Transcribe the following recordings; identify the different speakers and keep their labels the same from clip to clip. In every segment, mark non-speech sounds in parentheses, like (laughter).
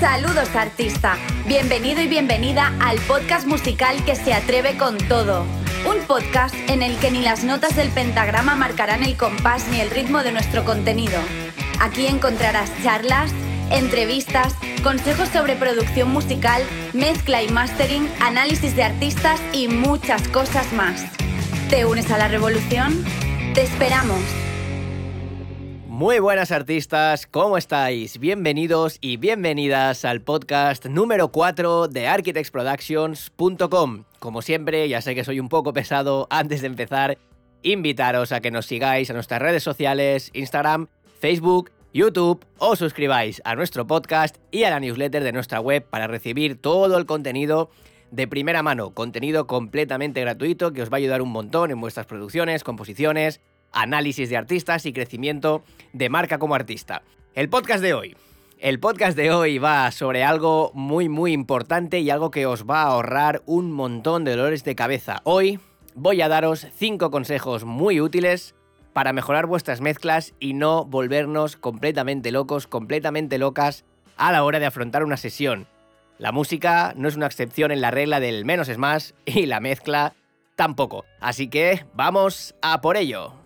Speaker 1: Saludos artista, bienvenido y bienvenida al podcast musical que se atreve con todo. Un podcast en el que ni las notas del pentagrama marcarán el compás ni el ritmo de nuestro contenido. Aquí encontrarás charlas, entrevistas, consejos sobre producción musical, mezcla y mastering, análisis de artistas y muchas cosas más. ¿Te unes a la revolución? Te esperamos.
Speaker 2: Muy buenas artistas, ¿cómo estáis? Bienvenidos y bienvenidas al podcast número 4 de architectsproductions.com. Como siempre, ya sé que soy un poco pesado antes de empezar, invitaros a que nos sigáis a nuestras redes sociales, Instagram, Facebook, YouTube o suscribáis a nuestro podcast y a la newsletter de nuestra web para recibir todo el contenido de primera mano, contenido completamente gratuito que os va a ayudar un montón en vuestras producciones, composiciones, análisis de artistas y crecimiento de marca como artista. El podcast de hoy. El podcast de hoy va sobre algo muy muy importante y algo que os va a ahorrar un montón de dolores de cabeza. Hoy voy a daros 5 consejos muy útiles para mejorar vuestras mezclas y no volvernos completamente locos, completamente locas a la hora de afrontar una sesión. La música no es una excepción en la regla del menos es más y la mezcla tampoco. Así que vamos a por ello.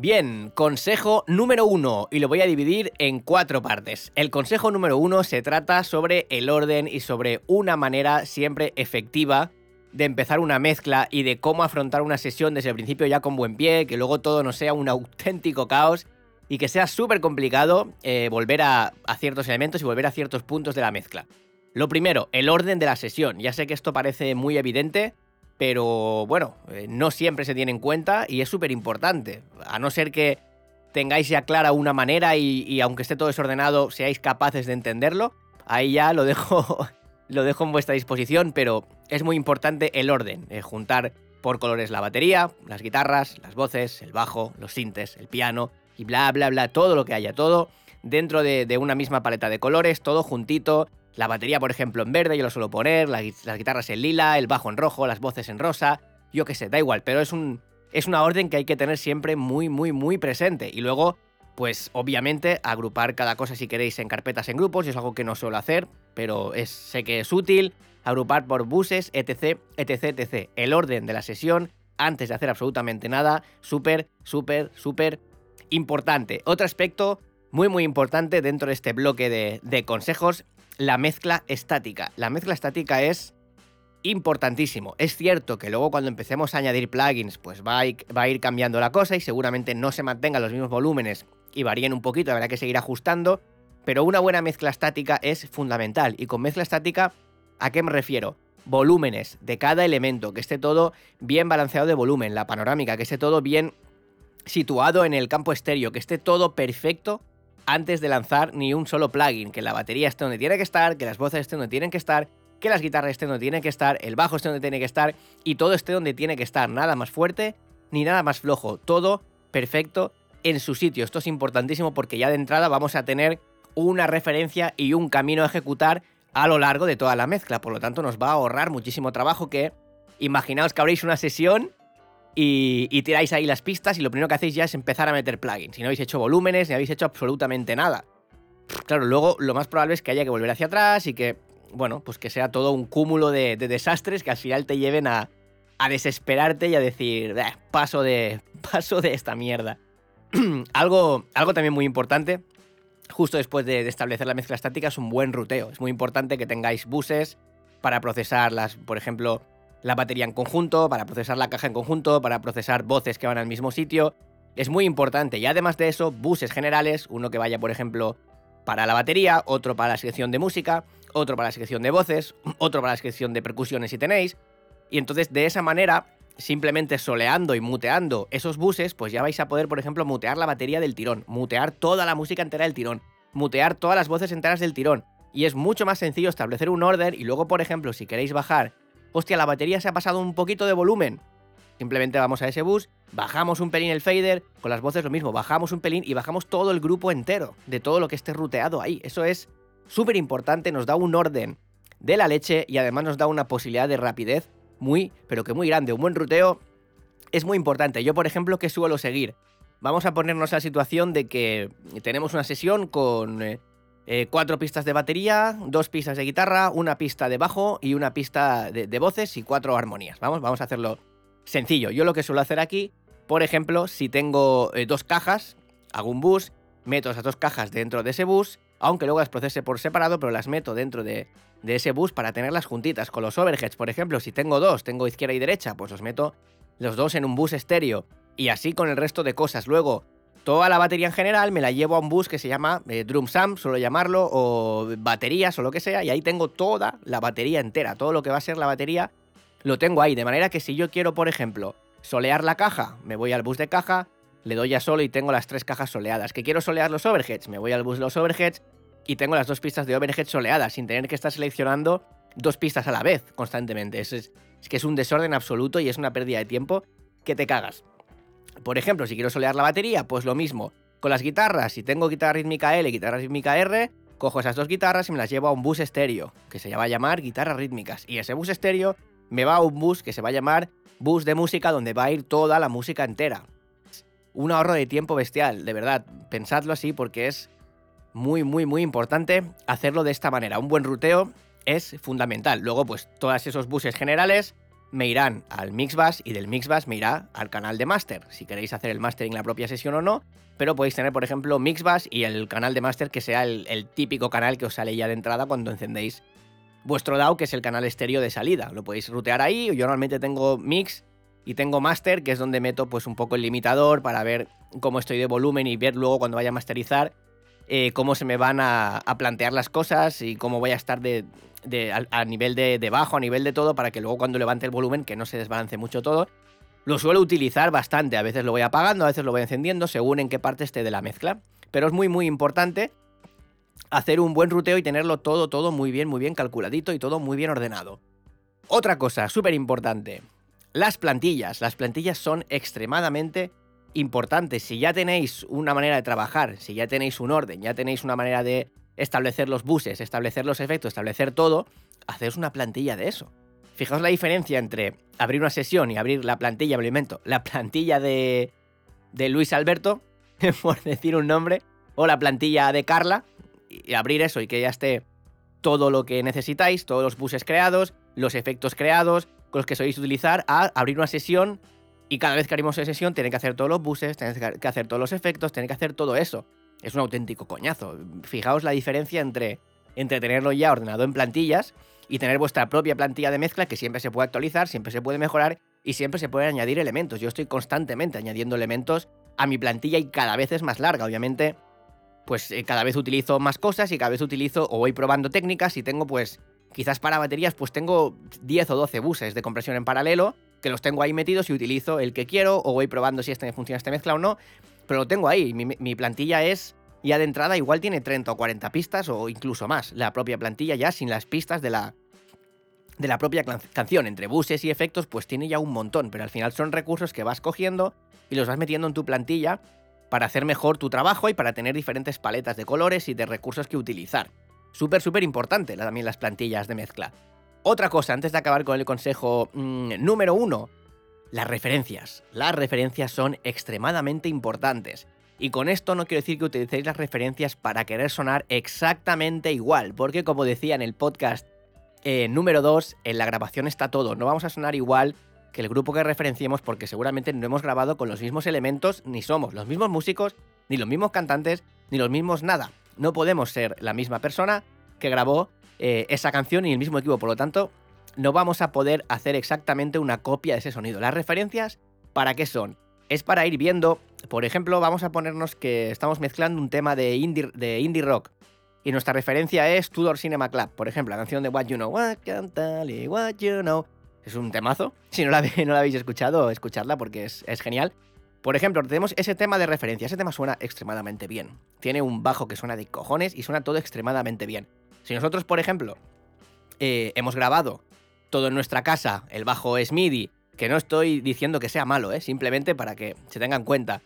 Speaker 2: Bien, consejo número uno, y lo voy a dividir en cuatro partes. El consejo número uno se trata sobre el orden y sobre una manera siempre efectiva de empezar una mezcla y de cómo afrontar una sesión desde el principio ya con buen pie, que luego todo no sea un auténtico caos y que sea súper complicado eh, volver a, a ciertos elementos y volver a ciertos puntos de la mezcla. Lo primero, el orden de la sesión. Ya sé que esto parece muy evidente, pero bueno, eh, no siempre se tiene en cuenta y es súper importante. A no ser que tengáis ya clara una manera y, aunque esté todo desordenado, seáis capaces de entenderlo, ahí ya lo dejo, (laughs) lo dejo en vuestra disposición, pero es muy importante el orden, eh, juntar por colores la batería, las guitarras, las voces, el bajo, los sintes, el piano y bla, bla, bla, todo lo que haya, todo dentro de, de una misma paleta de colores, todo juntito, la batería, por ejemplo, en verde, yo lo suelo poner, las, guitarras en lila, el bajo en rojo, las voces en rosa, yo qué sé, da igual, pero es, un, es una orden que hay que tener siempre muy, muy, muy presente. Y luego, pues obviamente, agrupar cada cosa si queréis en carpetas en grupos, y es algo que no suelo hacer, pero es, sé que es útil, agrupar por buses, etc, etc, etc. El orden de la sesión, antes de hacer absolutamente nada, súper, súper, súper importante. Otro aspecto muy, muy importante dentro de este bloque de, de consejos la mezcla estática. La mezcla estática es importantísimo. Es cierto que luego cuando empecemos a añadir plugins, pues va a, ir, cambiando la cosa y seguramente no se mantengan los mismos volúmenes y varíen un poquito, habrá que seguir ajustando, pero una buena mezcla estática es fundamental. Y con mezcla estática, ¿a qué me refiero? Volúmenes de cada elemento, que esté todo bien balanceado de volumen, la panorámica, que esté todo bien situado en el campo estéreo, que esté todo perfecto antes de lanzar ni un solo plugin, que la batería esté donde tiene que estar, que las voces estén donde tienen que estar, que las guitarras estén donde tienen que estar, el bajo esté donde tiene que estar y todo esté donde tiene que estar, nada más fuerte ni nada más flojo, todo perfecto en su sitio. Esto es importantísimo porque ya de entrada vamos a tener una referencia y un camino a ejecutar a lo largo de toda la mezcla, por lo tanto nos va a ahorrar muchísimo trabajo que imaginaos que habréis una sesión y, tiráis ahí las pistas y lo primero que hacéis ya es empezar a meter plugins. Si no habéis hecho volúmenes, ni habéis hecho absolutamente nada. Claro, luego lo más probable es que haya que volver hacia atrás y que, bueno, pues que sea todo un cúmulo de, desastres que al final te lleven a, desesperarte y a decir, paso, de, (laughs) paso de esta mierda. (clears throat) algo, algo también muy importante, justo después de, de establecer la mezcla estática, es un buen ruteo. Es muy importante que tengáis buses para procesar las, por ejemplo, la batería en conjunto, para procesar la caja en conjunto, para procesar voces que van al mismo sitio. Es muy importante. Y además de eso, buses generales, uno que vaya, por ejemplo, para la batería, otro para la sección de música, otro para la sección de voces, (clears throat) otro para la sección de percusiones si tenéis. Y entonces de esa manera, simplemente soleando y muteando esos buses, pues ya vais a poder, por ejemplo, mutear la batería del tirón, mutear toda la música entera del tirón, mutear todas las voces enteras del tirón. Y es mucho más sencillo establecer un orden y luego, por ejemplo, si queréis bajar hostia, la batería se ha pasado un poquito de volumen. Simplemente vamos a ese bus, bajamos un pelín el fader, con las voces lo mismo, bajamos un pelín y bajamos todo el grupo entero, de todo lo que esté ruteado ahí. Eso es súper importante, nos da un orden de la leche y además nos da una posibilidad de rapidez muy, pero que muy grande. Un buen ruteo es muy importante. Yo, por ejemplo, que suelo seguir. Vamos a ponernos a la situación de que tenemos una sesión con... Eh, eh, cuatro pistas de batería, dos pistas de guitarra, una pista de bajo y una pista de, voces y cuatro armonías. Vamos, vamos a hacerlo sencillo. Yo lo que suelo hacer aquí, por ejemplo, si tengo eh, dos cajas, hago un bus, meto esas dos cajas dentro de ese bus, aunque luego las procese por separado, pero las meto dentro de, de ese bus para tenerlas juntitas. Con los overheads, por ejemplo, si tengo dos, tengo izquierda y derecha, pues los meto los dos en un bus estéreo. Y así con el resto de cosas. Luego, Toda la batería en general me la llevo a un bus que se llama eh, Drum Sam, suelo llamarlo, o baterías o lo que sea, y ahí tengo toda la batería entera, todo lo que va a ser la batería lo tengo ahí, de manera que si yo quiero, por ejemplo, solear la caja, me voy al bus de caja, le doy a solo y tengo las tres cajas soleadas. Que quiero solear los overheads, me voy al bus de los overheads y tengo las dos pistas de overhead soleadas, sin tener que estar seleccionando dos pistas a la vez constantemente. Es, es que es un desorden absoluto y es una pérdida de tiempo que te cagas. Por ejemplo, si quiero solear la batería, pues lo mismo. Con las guitarras, si tengo guitarra rítmica L y guitarra rítmica R, cojo esas dos guitarras y me las llevo a un bus estéreo, que se va a llamar guitarras rítmicas. Y ese bus estéreo me va a un bus que se va a llamar bus de música, donde va a ir toda la música entera. Un ahorro de tiempo bestial, de verdad. Pensadlo así porque es muy, muy, muy importante hacerlo de esta manera. Un buen ruteo es fundamental. Luego, pues, todos esos buses generales me irán al Mixbus y del Mixbus me irá al canal de Master, si queréis hacer el Master en la propia sesión o no, pero podéis tener, por ejemplo, Mixbus y el canal de Master que sea el, típico canal que os sale ya de entrada cuando encendéis vuestro DAO, que es el canal estéreo de salida. Lo podéis rutear ahí, yo normalmente tengo Mix y tengo Master, que es donde meto pues un poco el limitador para ver cómo estoy de volumen y ver luego cuando vaya a masterizar eh, cómo se me van a, plantear las cosas y cómo voy a estar de, a, nivel de, bajo, a nivel de todo, para que luego cuando levante el volumen, que no se desbalance mucho todo. Lo suelo utilizar bastante, a veces lo voy apagando, a veces lo voy encendiendo, según en qué parte esté de la mezcla. Pero es muy muy importante hacer un buen ruteo y tenerlo todo, todo muy bien, muy bien calculadito y todo muy bien ordenado. Otra cosa súper importante, las plantillas. Las plantillas son extremadamente importante, si ya tenéis una manera de trabajar, si ya tenéis un orden, ya tenéis una manera de establecer los buses, establecer los efectos, establecer todo, hacéis una plantilla de eso. Fijaos la diferencia entre abrir una sesión y abrir la plantilla, me lo la plantilla de, de Luis Alberto, (laughs) por decir un nombre, o la plantilla de Carla, y abrir eso y que ya esté todo lo que necesitáis, todos los buses creados, los efectos creados, con los que sois utilizar, a abrir una sesión y cada vez que esa sesión, tiene que hacer todos los buses, tiene que hacer todos los efectos, tiene que hacer todo eso. Es un auténtico coñazo. Fijaos la diferencia entre, entre tenerlo ya ordenado en plantillas y tener vuestra propia plantilla de mezcla que siempre se puede actualizar, siempre se puede mejorar y siempre se pueden añadir elementos. Yo estoy constantemente añadiendo elementos a mi plantilla y cada vez es más larga. Obviamente, pues eh, cada vez utilizo más cosas y cada vez utilizo o voy probando técnicas y tengo pues quizás para baterías pues tengo 10 o 12 buses de compresión en paralelo que los tengo ahí metidos y utilizo el que quiero o voy probando si este funciona esta mezcla o no, pero lo tengo ahí. Mi, plantilla es ya de entrada igual tiene 30 o 40 pistas o incluso más. La propia plantilla ya sin las pistas de la de la propia canción, entre buses y efectos, pues tiene ya un montón, pero al final son recursos que vas cogiendo y los vas metiendo en tu plantilla para hacer mejor tu trabajo y para tener diferentes paletas de colores y de recursos que utilizar. Súper, súper importante también las plantillas de mezcla. Otra cosa, antes de acabar con el consejo mm, número uno, las referencias. Las referencias son extremadamente importantes. Y con esto no quiero decir que utilicéis las referencias para querer sonar exactamente igual, porque como decía en el podcast eh, número 2, en la grabación está todo, no vamos a sonar igual que el grupo que referenciemos porque seguramente no hemos grabado con los mismos elementos, ni somos los mismos músicos, ni los mismos cantantes, ni los mismos nada. No podemos ser la misma persona que grabó eh, esa canción y el mismo equipo. Por lo tanto, no vamos a poder hacer exactamente una copia de ese sonido. Las referencias, ¿para qué son? Es para ir viendo, por ejemplo, vamos a ponernos que estamos mezclando un tema de indie, de indie rock. Y nuestra referencia es Tudor Cinema Club, por ejemplo, la canción de What You Know. What can tell what you know. Es un temazo. (laughs) Si no la, no la habéis escuchado, escuchadla porque es, es genial. Por ejemplo, tenemos ese tema de referencia. Ese tema suena extremadamente bien. Tiene un bajo que suena de cojones y suena todo extremadamente bien. Si nosotros, por ejemplo, eh, hemos grabado todo en nuestra casa, el bajo es MIDI, que no estoy diciendo que sea malo, ¿eh? simplemente para que se tengan cuenta,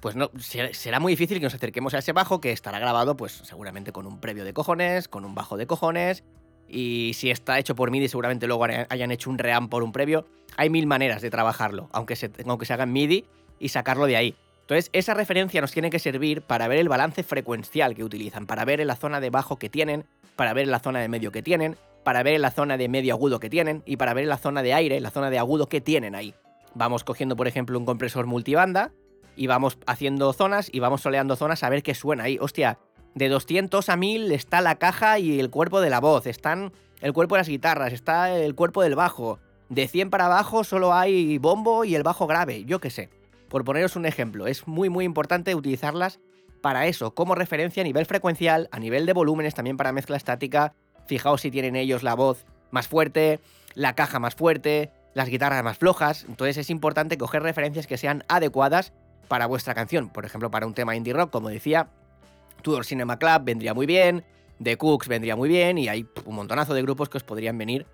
Speaker 2: pues no, será muy difícil que nos acerquemos a ese bajo que estará grabado, pues seguramente con un previo de cojones, con un bajo de cojones, y si está hecho por MIDI, seguramente luego hayan hecho un ream por un previo. Hay mil maneras de trabajarlo, aunque se, aunque se haga en MIDI y sacarlo de ahí. Entonces, esa referencia nos tiene que servir para ver el balance frecuencial que utilizan, para ver en la zona de bajo que tienen, para ver en la zona de medio que tienen, para ver en la zona de medio agudo que tienen y para ver la zona de aire, la zona de agudo que tienen ahí. Vamos cogiendo, por ejemplo, un compresor multibanda y vamos haciendo zonas y vamos soleando zonas a ver qué suena ahí. Hostia, de 200 a 1000 está la caja y el cuerpo de la voz, están el cuerpo de las guitarras, está el cuerpo del bajo. De 100 para abajo solo hay bombo y el bajo grave, yo qué sé. Por poneros un ejemplo, es muy muy importante utilizarlas para eso, como referencia a nivel frecuencial, a nivel de volúmenes, también para mezcla estática. Fijaos si tienen ellos la voz más fuerte, la caja más fuerte, las guitarras más flojas. Entonces es importante coger referencias que sean adecuadas para vuestra canción. Por ejemplo, para un tema indie rock, como decía, Tudor Cinema Club vendría muy bien, The Cooks vendría muy bien y hay un montonazo de grupos que os podrían venir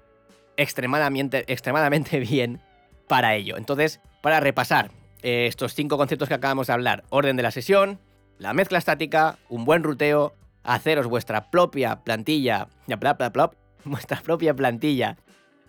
Speaker 2: extremadamente, extremadamente (laughs) bien para ello. Entonces, para repasar, eh, estos cinco conceptos que acabamos de hablar. Orden de la sesión, la mezcla estática, un buen ruteo, haceros vuestra propia plantilla, (laughs) vuestra propia plantilla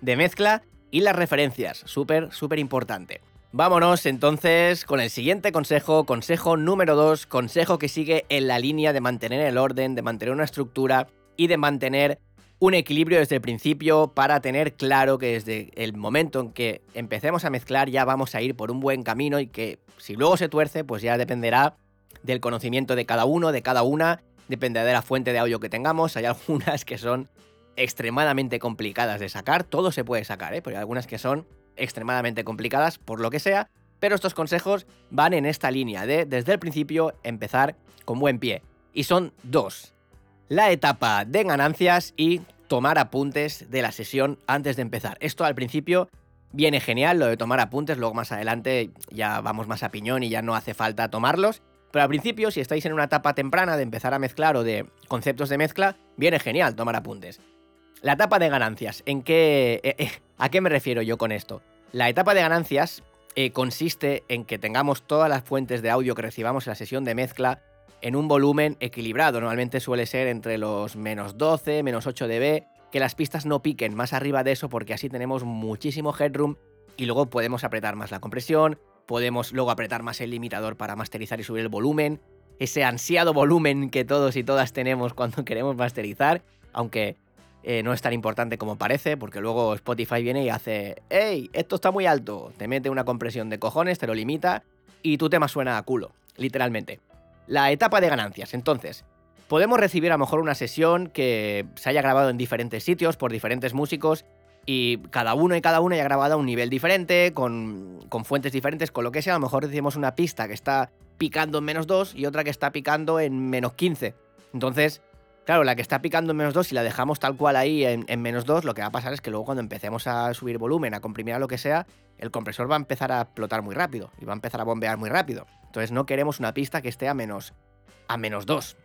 Speaker 2: de mezcla y las referencias, súper, súper importante. Vámonos entonces con el siguiente consejo, consejo número 2, consejo que sigue en la línea de mantener el orden, de mantener una estructura y de mantener un equilibrio desde el principio para tener claro que desde el momento en que empecemos a mezclar ya vamos a ir por un buen camino y que si luego se tuerce pues ya dependerá del conocimiento de cada uno, de cada una, dependerá de la fuente de audio que tengamos, hay algunas que son extremadamente complicadas de sacar, todo se puede sacar, ¿eh? pero hay algunas que son extremadamente complicadas por lo que sea, pero estos consejos van en esta línea de desde el principio empezar con buen pie. Y son dos la etapa de ganancias y tomar apuntes de la sesión antes de empezar. Esto al principio viene genial, lo de tomar apuntes, luego más adelante ya vamos más a piñón y ya no hace falta tomarlos. Pero al principio, si estáis en una etapa temprana de empezar a mezclar o de conceptos de mezcla, viene genial tomar apuntes. La etapa de ganancias, ¿en qué, eh, eh, ¿a qué me refiero yo con esto? La etapa de ganancias eh, consiste en que tengamos todas las fuentes de audio que recibamos en la sesión de mezcla en un volumen equilibrado. Normalmente suele ser entre los menos 12, menos 8 dB, que las pistas no piquen más arriba de eso porque así tenemos muchísimo headroom y luego podemos apretar más la compresión, podemos luego apretar más el limitador para masterizar y subir el volumen, ese ansiado volumen que todos y todas tenemos cuando (laughs) queremos masterizar, aunque eh, no es tan importante como parece, porque luego Spotify viene y hace, ¡Ey! Esto está muy alto, te mete una compresión de cojones, te lo limita y tu tema suena a culo, literalmente la etapa de ganancias. Entonces, podemos recibir a lo mejor una sesión que se haya grabado en diferentes sitios por diferentes músicos y cada uno y cada una haya grabado a un nivel diferente, con, con, fuentes diferentes, con lo que sea. A lo mejor recibimos una pista que está picando en menos 2 y otra que está picando en menos 15. Entonces, claro, la que está picando en menos 2, si la dejamos tal cual ahí en, en menos 2, lo que va a pasar es que luego cuando empecemos a subir volumen, a comprimir a lo que sea, el compresor va a empezar a explotar muy rápido y va a empezar a bombear muy rápido. Entonces no queremos una pista que esté a menos, a menos 2,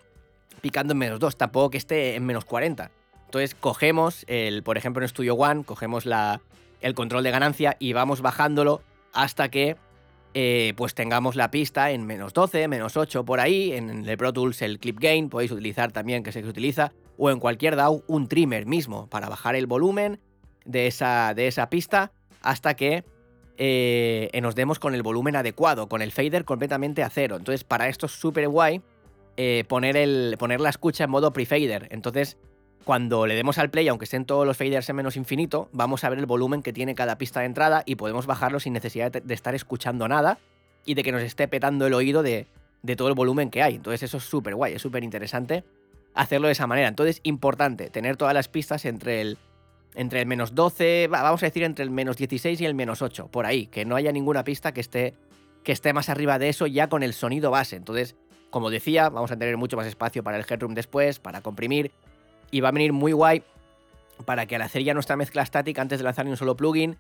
Speaker 2: picando en menos 2, tampoco que esté en menos 40. Entonces cogemos, el, por ejemplo en Studio One, cogemos la, el control de ganancia y vamos bajándolo hasta que eh, pues tengamos la pista en menos 12, menos 8 por ahí, en el Pro Tools el Clip Gain podéis utilizar también, que se utiliza, o en cualquier DAW un trimmer mismo para bajar el volumen de esa, de esa pista hasta que eh, nos demos con el volumen adecuado, con el fader completamente a cero. Entonces, para esto es súper guay eh, poner, poner la escucha en modo pre-fader. Entonces, cuando le demos al play, aunque estén todos los faders en menos infinito, vamos a ver el volumen que tiene cada pista de entrada y podemos bajarlo sin necesidad de, estar escuchando nada y de que nos esté petando el oído de, de todo el volumen que hay. Entonces, eso es súper guay, es súper interesante hacerlo de esa manera. Entonces, importante tener todas las pistas entre el entre el menos 12, vamos a decir entre el menos 16 y el menos 8, por ahí, que no haya ninguna pista que esté, que esté más arriba de eso ya con el sonido base. Entonces, como decía, vamos a tener mucho más espacio para el headroom después, para comprimir, y va a venir muy guay para que al hacer ya nuestra mezcla estática antes de lanzar ni un solo plugin,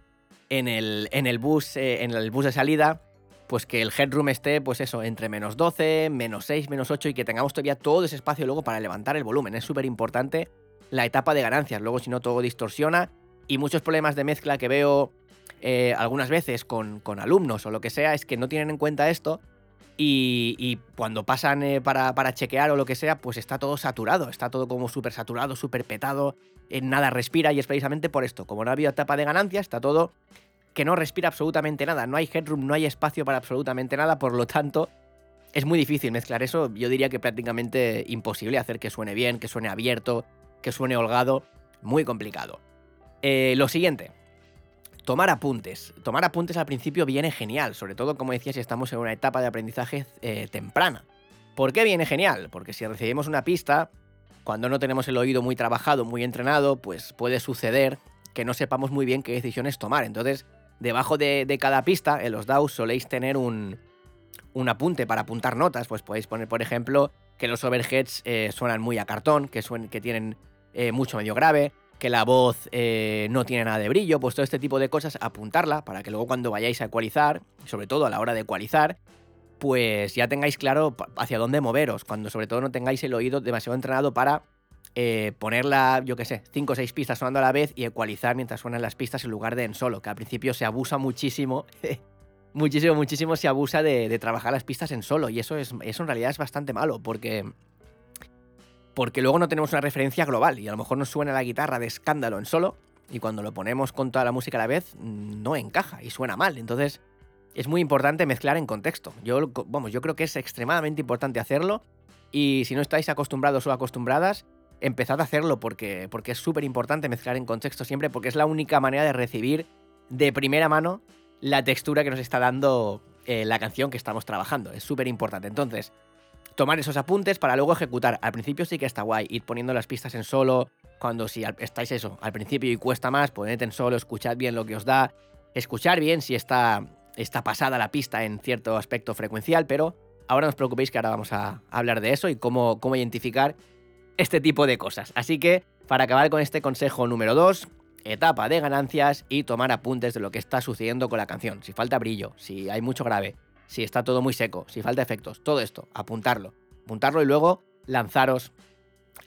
Speaker 2: en el, en el bus, eh, en el bus de salida, pues que el headroom esté, pues eso, entre menos 12, menos 6, menos 8 y que tengamos todavía todo ese espacio luego para levantar el volumen. Es súper importante la etapa de ganancias. Luego, si no, todo distorsiona. Y muchos problemas de mezcla que veo eh, algunas veces con, alumnos o lo que sea es que no tienen en cuenta esto. Y, cuando pasan eh, para, para, chequear o lo que sea, pues está todo saturado, está todo como súper saturado, súper petado, en nada respira y es precisamente por esto. Como no ha habido etapa de ganancias, está todo que no respira absolutamente nada, no hay headroom, no hay espacio para absolutamente nada, por lo tanto, es muy difícil mezclar eso. Yo diría que prácticamente imposible hacer que suene bien, que suene abierto, que suene holgado. Muy complicado. Eh, lo siguiente. Tomar apuntes. Tomar apuntes al principio viene genial, sobre todo como decía si estamos en una etapa de aprendizaje eh, temprana. ¿Por qué viene genial? Porque si recibimos una pista, cuando no tenemos el oído muy trabajado, muy entrenado, pues puede suceder que no sepamos muy bien qué decisiones tomar. Entonces, debajo de, cada pista, en los DAOs soléis tener un, un apunte para apuntar notas. Pues podéis poner, por ejemplo, que los overheads eh, suenan muy a cartón, que, que tienen eh, mucho medio grave, que la voz eh, no tiene nada de brillo, pues todo este tipo de cosas, apuntarla para que luego cuando vayáis a ecualizar, sobre todo a la hora de ecualizar, pues ya tengáis claro hacia dónde moveros, cuando sobre todo no tengáis el oído demasiado entrenado para eh, ponerla, yo qué sé, 5 o 6 pistas sonando a la vez y ecualizar mientras suenan las pistas en lugar de en solo, que al principio se abusa muchísimo, (laughs) muchísimo, muchísimo se abusa de, trabajar las pistas en solo y eso, es, eso en realidad es bastante malo porque... Porque luego no tenemos una referencia global y a lo mejor nos suena la guitarra de escándalo en solo y cuando lo ponemos con toda la música a la vez no encaja y suena mal. Entonces es muy importante mezclar en contexto. Yo, vamos, yo creo que es extremadamente importante hacerlo y si no estáis acostumbrados o acostumbradas, empezad a hacerlo porque, porque es súper importante mezclar en contexto siempre, porque es la única manera de recibir de primera mano la textura que nos está dando eh, la canción que estamos trabajando. Es súper importante. Entonces, tomar esos apuntes para luego ejecutar. Al principio sí que está guay, ir poniendo las pistas en solo. Cuando si estáis eso, al principio y cuesta más, poned en solo, escuchad bien lo que os da. Escuchar bien si está, está pasada la pista en cierto aspecto frecuencial, pero ahora no os preocupéis que ahora vamos a hablar de eso y cómo, cómo identificar este tipo de cosas. Así que, para acabar con este consejo número 2, etapa de ganancias y tomar apuntes de lo que está sucediendo con la canción. Si falta brillo, si hay mucho grave, si está todo muy seco, si falta efectos, todo esto, apuntarlo. Apuntarlo y luego lanzaros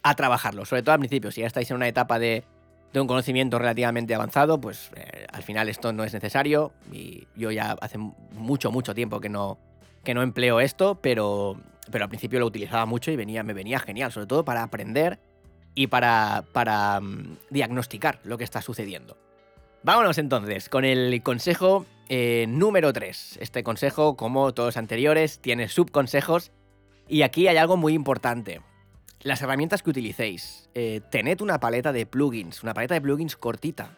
Speaker 2: a trabajarlo. Sobre todo al principio, si ya estáis en una etapa de, un conocimiento relativamente avanzado, pues eh, al final esto no es necesario. Y yo ya hace mucho, mucho tiempo que no, que no empleo esto, pero pero al principio lo utilizaba mucho y venía, me venía genial, sobre todo para aprender y para, para mm, diagnosticar lo que está sucediendo. Vámonos entonces con el consejo eh, número 3. Este consejo, como todos los anteriores, tiene subconsejos y aquí hay algo muy importante. Las herramientas que utilicéis. Eh, tened una paleta de plugins, una paleta de plugins cortita.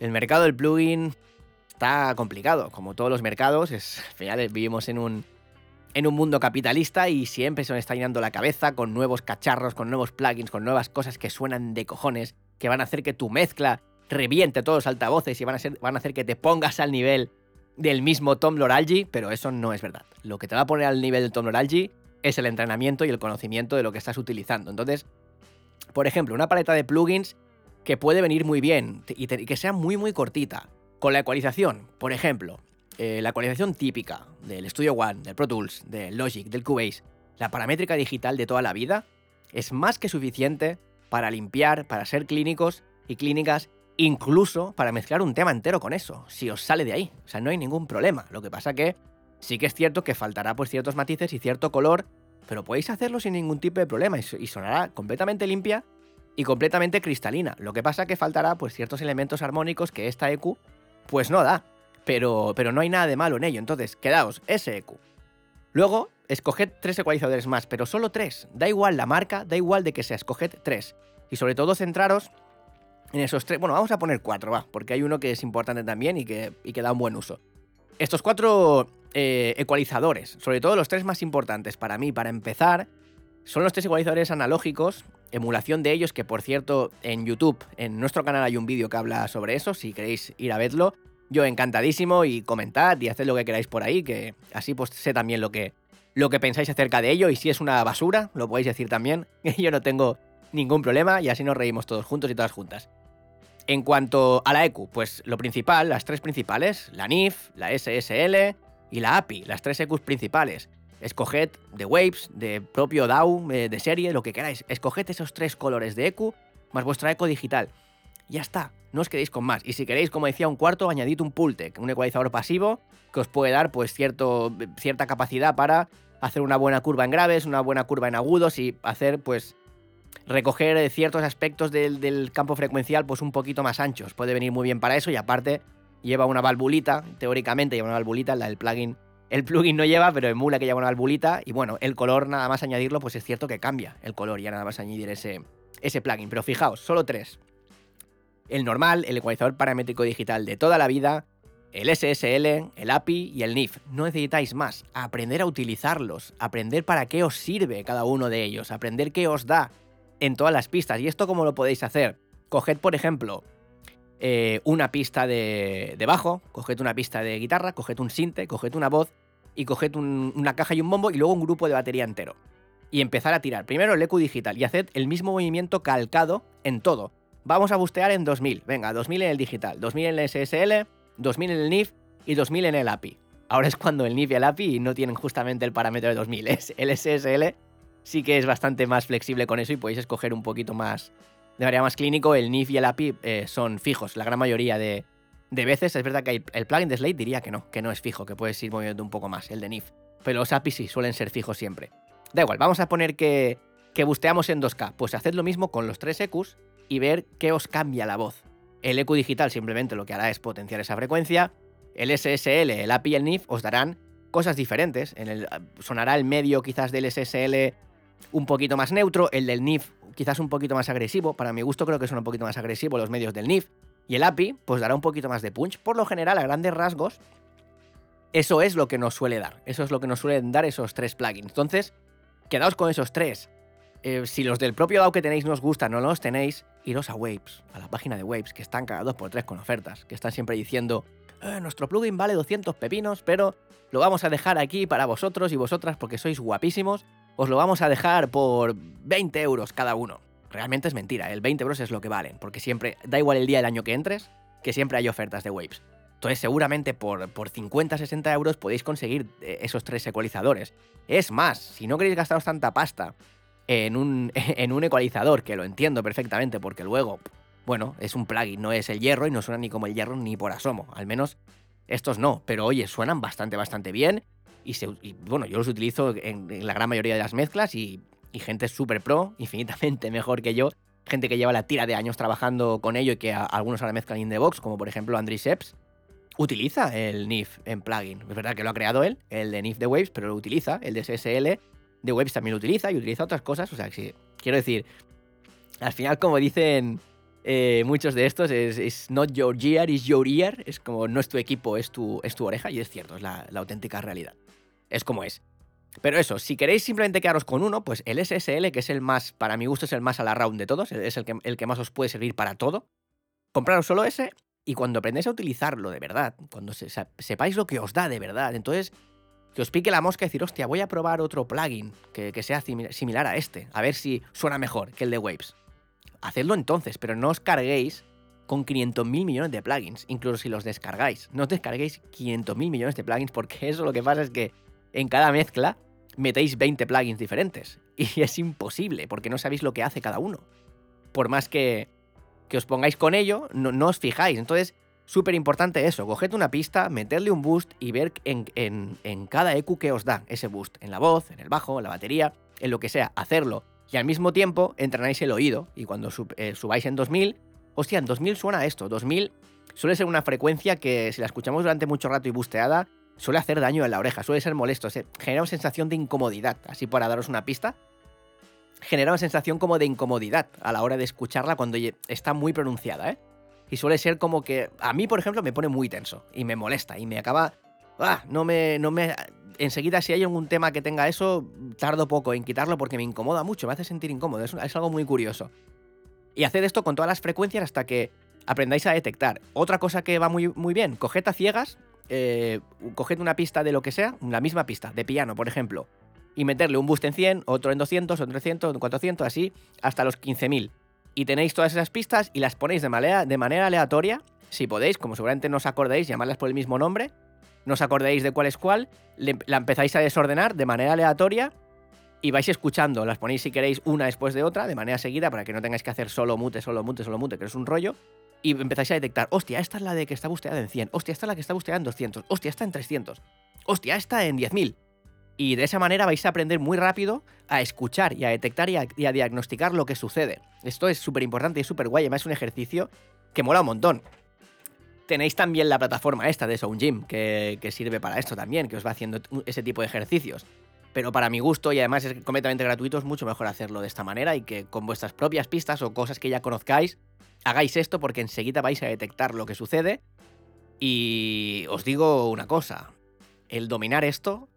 Speaker 2: El mercado del plugin está complicado, como todos los mercados. Es, al vivimos en un, en un mundo capitalista y siempre se nos está llenando la cabeza con nuevos cacharros, con nuevos plugins, con nuevas cosas que suenan de cojones, que van a hacer que tu mezcla reviente todos los altavoces y van a, hacer que te pongas al nivel del mismo Tom Loralgi, pero eso no es verdad. Lo que te va a poner al nivel del Tom Loralgi es el entrenamiento y el conocimiento de lo que estás utilizando. Entonces, por ejemplo, una paleta de plugins que puede venir muy bien y que sea muy muy cortita. Con la ecualización, por ejemplo, eh, la ecualización típica del Studio One, del Pro Tools, del Logic, del Cubase, la paramétrica digital de toda la vida, es más que suficiente para limpiar, para ser clínicos y clínicas, incluso para mezclar un tema entero con eso, si os sale de ahí. O sea, no hay ningún problema. Lo que pasa que sí que es cierto que faltará pues ciertos matices y cierto color, pero podéis hacerlo sin ningún tipo de problema y sonará completamente limpia y completamente cristalina. Lo que pasa que faltará pues ciertos elementos armónicos que esta EQ pues no da pero, pero no hay nada de malo en ello. Entonces, quedaos SEQ. Luego, escoged tres ecualizadores más, pero solo tres. Da igual la marca, da igual de que sea, escoged tres. Y sobre todo centraros en esos tres. Bueno, vamos a poner cuatro, va, porque hay uno que es importante también y que, y que da un buen uso. Estos cuatro eh, ecualizadores, sobre todo los tres más importantes para mí, para empezar, son los tres ecualizadores analógicos, emulación de ellos, que por cierto en YouTube, en nuestro canal hay un vídeo que habla sobre eso, si queréis ir a verlo. Yo encantadísimo y comentad y haced lo que queráis por ahí, que así pues sé también lo que, lo que pensáis acerca de ello y si es una basura, lo podéis decir también, (laughs) yo no tengo ningún problema y así nos reímos todos juntos y todas juntas. En cuanto a la EQ, pues lo principal, las tres principales, la NIF, la SSL y la API, las tres EQs principales. Escoged de Waves, de propio DAW, eh, de serie, lo que queráis. Escoged esos tres colores de EQ más vuestra EQ digital. Ya está no os quedéis con más. Y si queréis, como decía, un cuarto, añadid un Pultec, un ecualizador pasivo que os puede dar pues cierto, cierta capacidad para hacer una buena curva en graves, una buena curva en agudos y hacer pues recoger ciertos aspectos del, campo frecuencial pues un poquito más anchos. Puede venir muy bien para eso y aparte lleva una valvulita, teóricamente lleva una valvulita, la del plugin El plugin no lleva, pero emula que lleva una valvulita. Y bueno, el color, nada más añadirlo, pues es cierto que cambia el color, ya nada más añadir ese, ese plugin. Pero fijaos, solo tres. El normal, el ecualizador paramétrico digital de toda la vida, el SSL, el API y el NIF. No necesitáis más. Aprender a utilizarlos, aprender para qué os sirve cada uno de ellos, aprender qué os da en todas las pistas. ¿Y esto cómo lo podéis hacer? Coged, por ejemplo, eh, una pista de, bajo, coged una pista de guitarra, coged un sinte, coged una voz y coged una caja y un bombo y luego un grupo de batería entero. Y empezar a tirar. Primero el EQ digital y haced el mismo movimiento calcado en todo. Vamos a bustear en 2000. Venga, 2000 en el digital, 2000 en el SSL, 2000 en el NIF y 2000 en el API. Ahora es cuando el NIF y el API no tienen justamente el parámetro de 2000. Es el SSL sí que es bastante más flexible con eso y podéis escoger un poquito más, de manera más clínico. El NIF y el API eh, son fijos la gran mayoría de, veces. Es verdad que el plugin de Slate diría que no, que no es fijo, que puedes ir moviendo un poco más, el de NIF. Pero los APIs sí suelen ser fijos siempre. Da igual, vamos a poner que, que busteamos en 2K. Pues haced lo mismo con los tres EQs y ver qué os cambia la voz. El EQ digital simplemente lo que hará es potenciar esa frecuencia. El SSL, el API y el NIF os darán cosas diferentes. En el, sonará el medio quizás del SSL un poquito más neutro, el del NIF quizás un poquito más agresivo, para mi gusto creo que son un poquito más agresivos los medios del NIF, y el API pues dará un poquito más de punch. Por lo general, a grandes rasgos, eso es lo que nos suele dar, eso es lo que nos suelen dar esos tres plugins. Entonces, quedaos con esos tres. Eh, si los del propio DAO que tenéis no gustan, no los tenéis, iros a Waves, a la página de Waves, que están cada dos por tres con ofertas, que están siempre diciendo, eh, nuestro plugin vale 200 pepinos, pero lo vamos a dejar aquí para vosotros y vosotras porque sois guapísimos os lo vamos a dejar por 20 euros cada uno. Realmente es mentira, el 20 euros es lo que valen, porque siempre, da igual el día del año que entres, que siempre hay ofertas de Waves. Entonces seguramente por, por 50-60 euros podéis conseguir eh, esos tres ecualizadores. Es más, si no queréis gastaros tanta pasta en un, (laughs) en un ecualizador, que lo entiendo perfectamente, porque luego, bueno, es un plugin, no es el hierro y no suena ni como el hierro ni por asomo. Al menos estos no, pero oye, suenan bastante, bastante bien y, bueno, yo los utilizo en, la gran mayoría de las mezclas y, gente súper pro, (laughs) infinitamente mejor que yo. Gente que lleva la tira de años trabajando con ello y que algunos ahora mezclan in the box, como por ejemplo Andri Seps, utiliza el NIF en plugin. Es verdad que lo ha creado él, el de NIF de Waves, pero lo utiliza. El de SSL de Waves también lo utiliza y utiliza otras cosas. O sea, quiero decir, al final, como dicen eh, muchos de estos, es, not your gear, is your ear. Es como no es tu equipo, es tu oreja. Y es cierto, es la auténtica realidad es como es. Pero eso, si queréis simplemente quedaros con uno, pues el SSL, que es el más, para mi gusto, es el más a la round de todos, es el que, el que más os puede servir para todo. Compraros solo ese y cuando aprendáis a utilizarlo de verdad, cuando sepáis lo que os da de verdad, entonces que os pique la mosca y decir, hostia, voy a probar otro plugin que, que sea similar a este, a ver si suena mejor que el de Waves. Hacedlo entonces, pero no os carguéis con 500.000 millones de plugins, incluso si los descargáis. No os descarguéis 500.000 millones de plugins porque (laughs) eso lo que pasa es que en cada mezcla metéis 20 plugins diferentes. (laughs) Y es imposible, porque no sabéis lo que hace cada uno. Por más que, que os pongáis con ello, no, os fijáis. Entonces, súper importante eso, coged una pista, meterle un boost y ver en, en, cada EQ que os da ese boost. En la voz, en el bajo, en la batería, en lo que sea, hacerlo. Y al mismo tiempo entrenáis el oído. Y cuando eh, subáis en 2000, hostia, en 2000 suena esto. 2000 suele ser una frecuencia que si la escuchamos durante mucho rato y busteada, suele hacer daño en la oreja, suele ser molesto, genera una sensación de incomodidad, así para daros una pista. Genera una sensación como de incomodidad a la hora de escucharla cuando está muy pronunciada, ¿eh? Y suele ser como que a mí, por ejemplo, me pone muy tenso y me molesta y me acaba... Ah, no me, no me... Enseguida, si hay algún tema que tenga eso, tardo poco en quitarlo porque me incomoda mucho, me hace sentir incómodo, es, es algo muy curioso. Y haced esto con todas las frecuencias hasta que aprendáis a detectar. Otra cosa que va muy, muy bien, coged a ciegas eh, coged una pista de lo que sea, la misma pista, de piano, por ejemplo, y meterle un boost en 100, otro en 200, otro en 300, en 400, así, hasta los 15.000. Y tenéis todas esas pistas y las ponéis de manera, aleatoria, si podéis, como seguramente no os acordáis, llamarlas por el mismo nombre, no os acordáis de cuál es cuál, la empezáis a desordenar de manera aleatoria y vais escuchando, las ponéis si queréis una después de otra, de manera seguida, para que no tengáis que hacer solo mute, solo mute, solo mute, que es un rollo, y empezáis a detectar, hostia, esta es la de que está busteada en 100, hostia, esta es la que está busteada en 200, hostia, esta en 300, hostia, esta en 10.000. Y de esa manera vais a aprender muy rápido a escuchar y a detectar y a, diagnosticar lo que sucede. Esto es súper importante y súper guay, además es un ejercicio que mola un montón. Tenéis también la plataforma esta de Sound que, que sirve para esto también, que os va haciendo ese tipo de ejercicios. Pero para mi gusto, y además es completamente gratuito, es mucho mejor hacerlo de esta manera y que con vuestras propias pistas o cosas que ya conozcáis, hagáis esto porque enseguida vais a detectar lo que sucede. Y os digo una cosa, el dominar esto,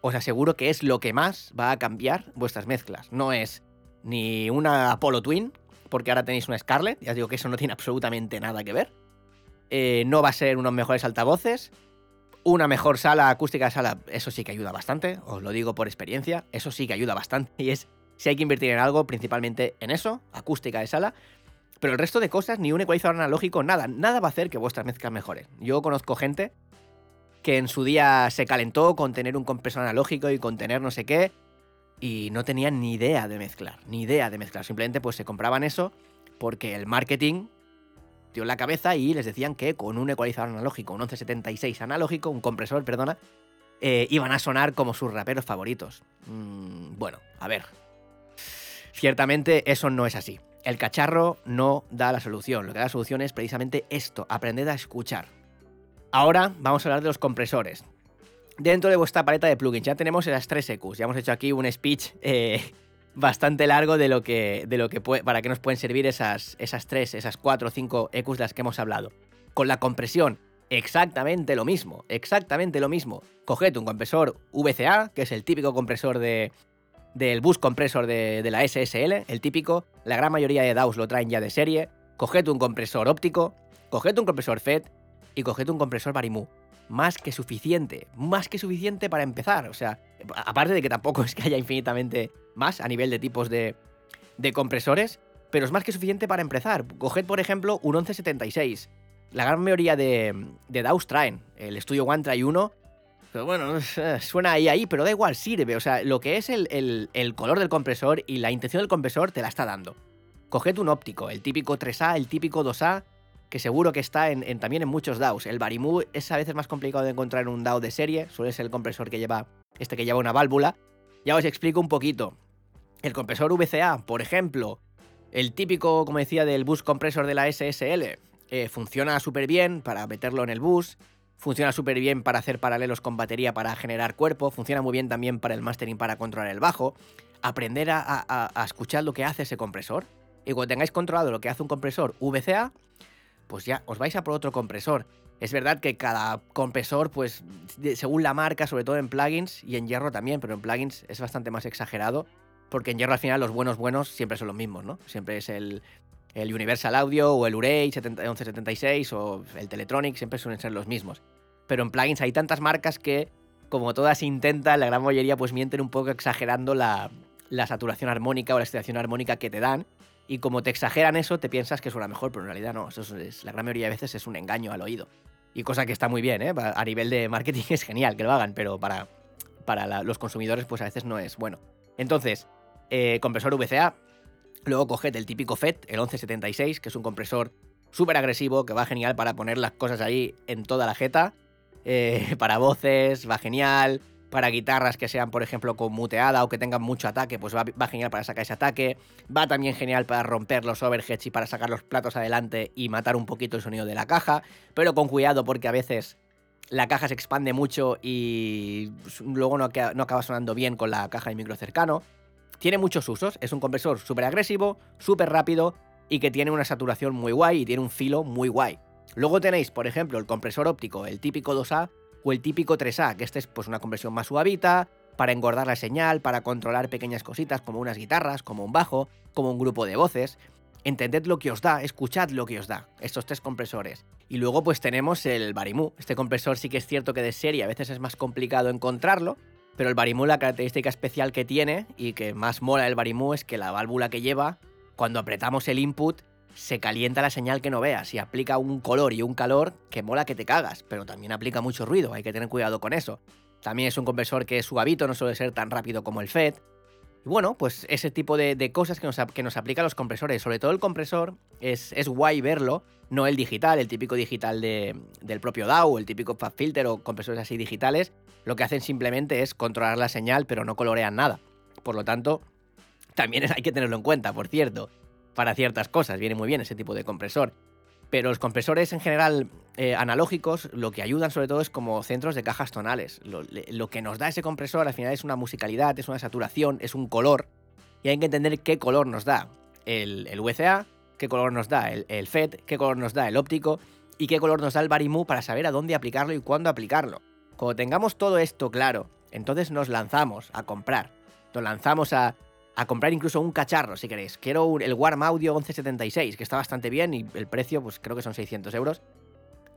Speaker 2: os aseguro que es lo que más va a cambiar vuestras mezclas. No es ni una Apollo Twin, porque ahora tenéis una Scarlett, ya os digo que eso no tiene absolutamente nada que ver. Eh, no va a ser unos mejores altavoces. Una mejor sala acústica de sala, eso sí que ayuda bastante, os lo digo por experiencia, eso sí que ayuda bastante. (laughs) Y es, si hay que invertir en algo, principalmente en eso, acústica de sala. Pero el resto de cosas, ni un ecualizador analógico, nada, nada va a hacer que vuestras mezclas mejoren. Yo conozco gente que en su día se calentó con tener un compresor analógico y con tener no sé qué, y no tenían ni idea de mezclar, ni idea de mezclar. Simplemente pues se compraban eso porque el marketing dio la cabeza y les decían que con un ecualizador analógico, un 1176 analógico, un compresor, perdona, eh, iban a sonar como sus raperos favoritos. Mm, bueno, a ver. Ciertamente eso no es así. El cacharro no da la solución. Lo que da la solución es precisamente esto, aprender a escuchar. Ahora vamos a hablar de los compresores. Dentro de vuestra paleta de plugins ya tenemos las 3 EQs. Ya hemos hecho aquí un speech eh, (laughs) bastante largo de lo que, de lo que para qué nos pueden servir esas, esas 3, esas 4 o 5 EQs de las que hemos hablado. Con la compresión, exactamente lo mismo, exactamente lo mismo. Coged un compresor VCA, que es el típico compresor de, del bus compresor de, la SSL, el típico, la gran mayoría de DAWs lo traen ya de serie, coged un compresor óptico, coged un compresor FET y coged un compresor Barimu. Más que suficiente, más que suficiente para empezar. O sea, aparte de que tampoco (laughs) es que haya infinitamente más a nivel de tipos de, de compresores, pero es más que suficiente para empezar. Coged, por ejemplo, un 1176. La gran mayoría de, de DAWs traen. El Studio One trae uno pero bueno, suena ahí, ahí, pero da igual, sirve. O sea, lo que es el, color del compresor y la intención del compresor te la está dando. Coged un óptico, el típico 3A, el típico 2A, que seguro que está en, también en muchos DAWs. El Barimu es a veces más complicado de encontrar en un DAW de serie, suele ser el compresor que lleva, este que lleva una válvula. Ya os explico un poquito. El compresor VCA, por ejemplo, el típico, como decía, del bus compresor de la SSL, eh, funciona súper bien para meterlo en el bus. Funciona súper bien para hacer paralelos con batería para generar cuerpo. Funciona muy bien también para el mastering para controlar el bajo. Aprender a, escuchar lo que hace ese compresor. Y cuando tengáis controlado lo que hace un compresor VCA, pues ya os vais a por otro compresor. Es verdad que cada compresor, pues según la marca, sobre todo en plugins y en hierro también, pero en plugins es bastante más exagerado, porque en hierro al final los buenos buenos siempre son los mismos, ¿no? Siempre es el, el Universal Audio o el Urey 1176 o el Teletronic siempre suelen ser los mismos. Pero en plugins hay tantas marcas que, como todas intentan, la gran mayoría pues mienten un poco exagerando la, saturación armónica o la excitación armónica que te dan. Y como te exageran eso, te piensas que suena mejor, pero en realidad no. Eso es, la gran mayoría de veces es un engaño al oído. Y cosa que está muy bien, ¿eh? A nivel de marketing (laughs) es genial que lo hagan, pero para, para los consumidores pues a veces no es bueno. Entonces, eh, compresor VCA, Luego coged el típico FET, el 1176, que es un compresor súper agresivo, que va genial para poner las cosas ahí en toda la jeta. Eh, para voces, va genial. Para guitarras que sean, por ejemplo, con muteada o que tengan mucho ataque, pues va, genial para sacar ese ataque. Va también genial para romper los overheads y para sacar los platos adelante y matar un poquito el sonido de la caja. Pero con cuidado porque a veces la caja se expande mucho y luego no, no acaba sonando bien con la caja de micro cercano. Tiene muchos usos, es un compresor súper agresivo, súper rápido y que tiene una saturación muy guay y tiene un filo muy guay. Luego tenéis, por ejemplo, el compresor óptico, el típico 2A o el típico 3A, que este es pues una compresión más suavita, para engordar la señal, para controlar pequeñas cositas como unas guitarras, como un bajo, como un grupo de voces. Entended lo que os da, escuchad lo que os da, estos tres compresores. Y luego pues tenemos el Barimu. Este compresor sí que es cierto que de serie a veces es más complicado encontrarlo, pero el Barimu, la característica especial que tiene y que más mola el Barimu es que la válvula que lleva, cuando apretamos el input, se calienta la señal que no veas y aplica un color y un calor que mola que te cagas, pero también aplica mucho ruido, hay que tener cuidado con eso. También es un compresor que es suavito, no suele ser tan rápido como el FED. Y bueno, pues ese tipo de, cosas que nos, que nos aplican los compresores, sobre todo el compresor, es, es guay verlo, no el digital, el típico digital del propio DAW, el típico Fab Filter o compresores así digitales, lo que hacen simplemente es controlar la señal, pero no colorean nada. Por lo tanto, también (laughs) hay que tenerlo en cuenta, por cierto, para ciertas cosas, viene muy bien ese tipo de compresor. Pero los compresores en general eh, analógicos lo que ayudan sobre todo es como centros de cajas tonales. Lo, que nos da ese compresor al final es una musicalidad, es una saturación, es un color. Y hay que entender qué color nos da el, el VCA, qué color nos da el, el, FED, qué color nos da el óptico y qué color nos da el Barimu para saber a dónde aplicarlo y cuándo aplicarlo. Cuando tengamos todo esto claro, entonces nos lanzamos a comprar. Nos lanzamos a, comprar incluso un cacharro, si queréis. Quiero el Warm Audio 1176, que está bastante bien y el precio, pues creo que son 600 euros.